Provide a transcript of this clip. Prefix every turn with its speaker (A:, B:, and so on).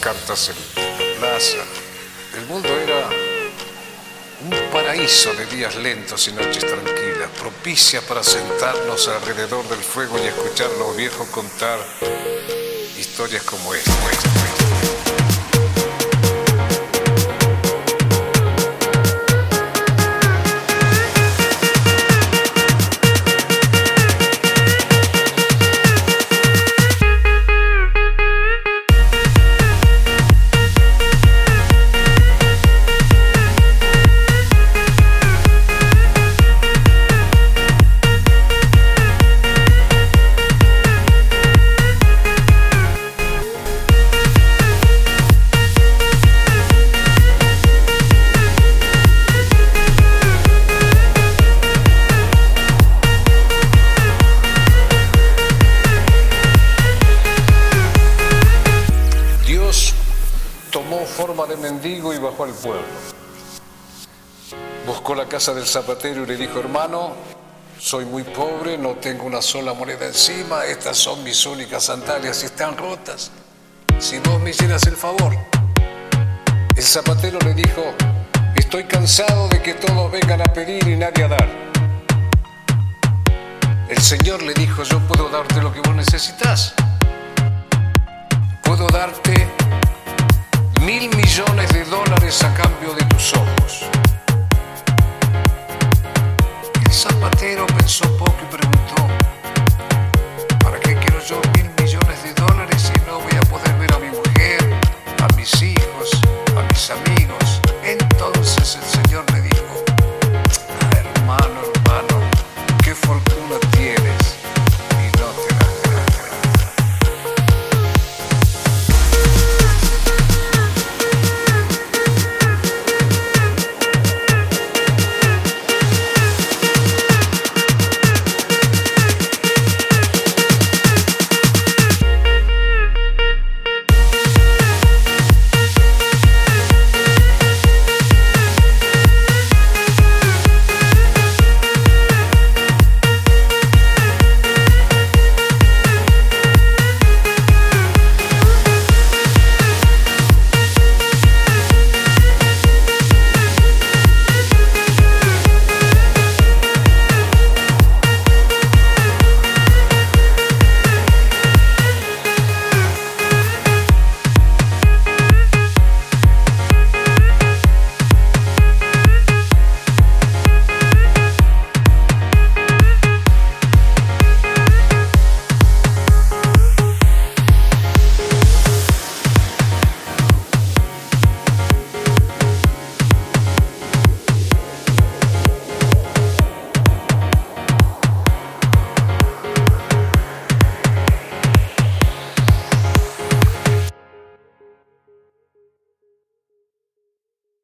A: cartas en la plaza. El mundo era un paraíso de días lentos y noches tranquilas, propicia para sentarnos alrededor del fuego y escuchar a los viejos contar historias como esta. Forma de mendigo y bajó al pueblo. Buscó la casa del zapatero y le dijo, hermano, soy muy pobre, no tengo una sola moneda encima, estas son mis únicas sandalias y están rotas. Si vos me hicieras el favor. El zapatero le dijo, estoy cansado de que todos vengan a pedir y nadie a dar. El Señor le dijo, yo puedo darte lo que vos necesitas. Puedo darte sou pouco branco.